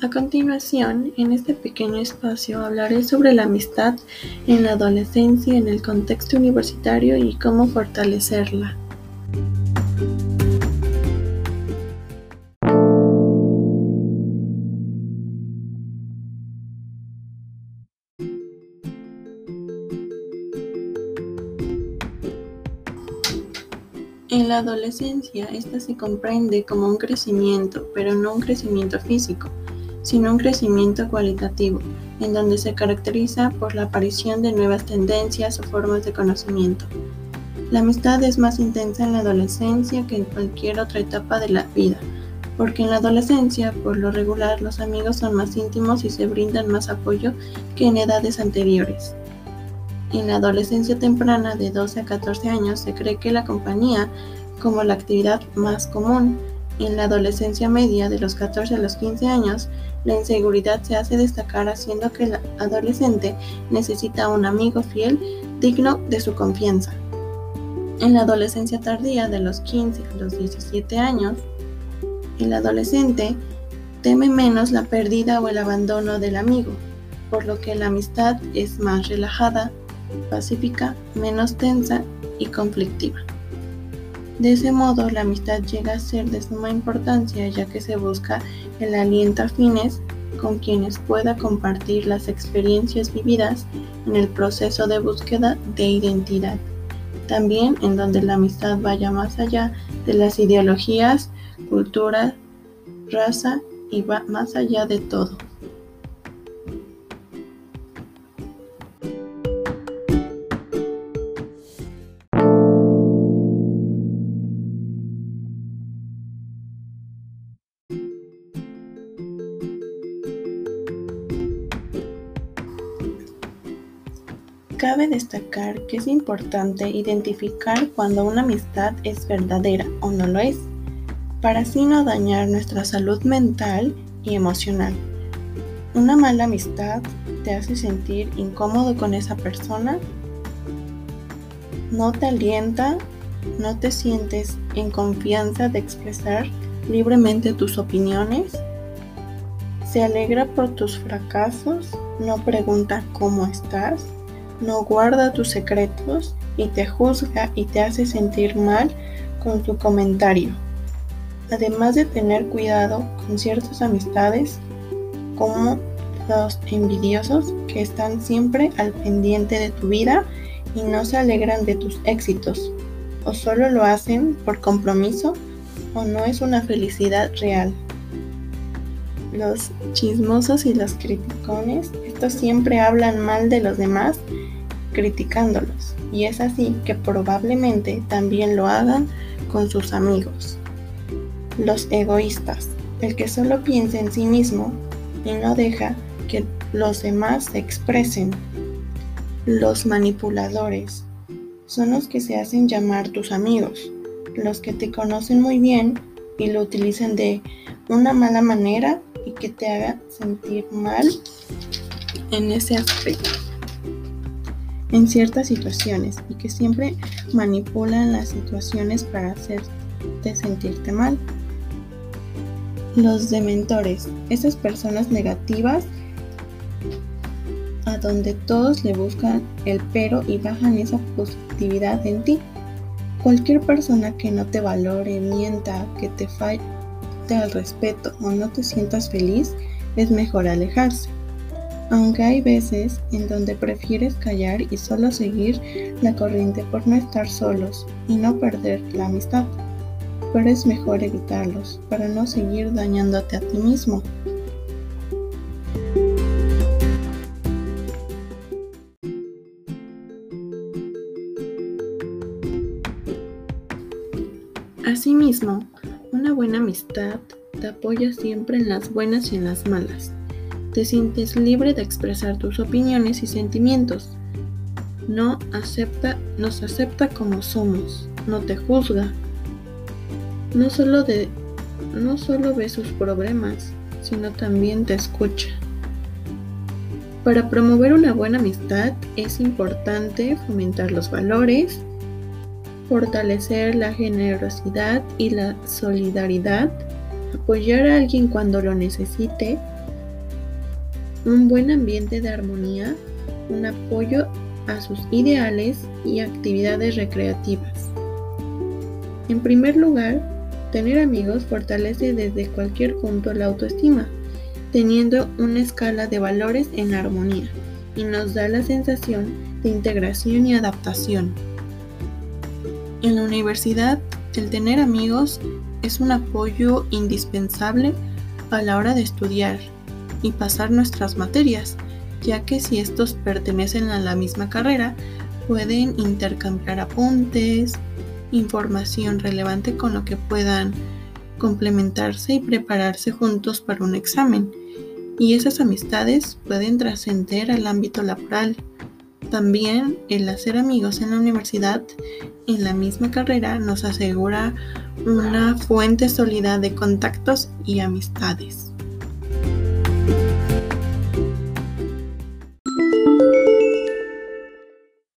A continuación, en este pequeño espacio hablaré sobre la amistad en la adolescencia en el contexto universitario y cómo fortalecerla. En la adolescencia, esta se comprende como un crecimiento, pero no un crecimiento físico, sino un crecimiento cualitativo, en donde se caracteriza por la aparición de nuevas tendencias o formas de conocimiento. La amistad es más intensa en la adolescencia que en cualquier otra etapa de la vida, porque en la adolescencia, por lo regular, los amigos son más íntimos y se brindan más apoyo que en edades anteriores. En la adolescencia temprana de 12 a 14 años se cree que la compañía como la actividad más común. En la adolescencia media de los 14 a los 15 años la inseguridad se hace destacar haciendo que el adolescente necesita un amigo fiel digno de su confianza. En la adolescencia tardía de los 15 a los 17 años, el adolescente teme menos la pérdida o el abandono del amigo, por lo que la amistad es más relajada, pacífica, menos tensa y conflictiva. De ese modo, la amistad llega a ser de suma importancia ya que se busca el aliento afines con quienes pueda compartir las experiencias vividas en el proceso de búsqueda de identidad. También en donde la amistad vaya más allá de las ideologías, cultura, raza y va más allá de todo. Cabe destacar que es importante identificar cuando una amistad es verdadera o no lo es, para así no dañar nuestra salud mental y emocional. Una mala amistad te hace sentir incómodo con esa persona, no te alienta, no te sientes en confianza de expresar libremente tus opiniones, se alegra por tus fracasos, no pregunta cómo estás, no guarda tus secretos y te juzga y te hace sentir mal con tu comentario. Además de tener cuidado con ciertas amistades, como los envidiosos que están siempre al pendiente de tu vida y no se alegran de tus éxitos, o solo lo hacen por compromiso o no es una felicidad real. Los chismosos y los criticones, estos siempre hablan mal de los demás criticándolos, y es así que probablemente también lo hagan con sus amigos. Los egoístas, el que solo piensa en sí mismo y no deja que los demás se expresen. Los manipuladores son los que se hacen llamar tus amigos, los que te conocen muy bien y lo utilizan de una mala manera y que te haga sentir mal en ese aspecto en ciertas situaciones y que siempre manipulan las situaciones para hacerte sentirte mal. Los dementores, esas personas negativas a donde todos le buscan el pero y bajan esa positividad en ti. Cualquier persona que no te valore, mienta, que te falte al respeto o no te sientas feliz, es mejor alejarse aunque hay veces en donde prefieres callar y solo seguir la corriente por no estar solos y no perder la amistad. Pero es mejor evitarlos para no seguir dañándote a ti mismo. Asimismo, una buena amistad te apoya siempre en las buenas y en las malas te sientes libre de expresar tus opiniones y sentimientos. No acepta, nos acepta como somos, no te juzga. No solo, de, no solo ve sus problemas, sino también te escucha. Para promover una buena amistad es importante fomentar los valores, fortalecer la generosidad y la solidaridad, apoyar a alguien cuando lo necesite, un buen ambiente de armonía, un apoyo a sus ideales y actividades recreativas. En primer lugar, tener amigos fortalece desde cualquier punto la autoestima, teniendo una escala de valores en armonía y nos da la sensación de integración y adaptación. En la universidad, el tener amigos es un apoyo indispensable a la hora de estudiar y pasar nuestras materias, ya que si estos pertenecen a la misma carrera, pueden intercambiar apuntes, información relevante con lo que puedan complementarse y prepararse juntos para un examen. Y esas amistades pueden trascender al ámbito laboral. También el hacer amigos en la universidad, en la misma carrera, nos asegura una fuente sólida de contactos y amistades.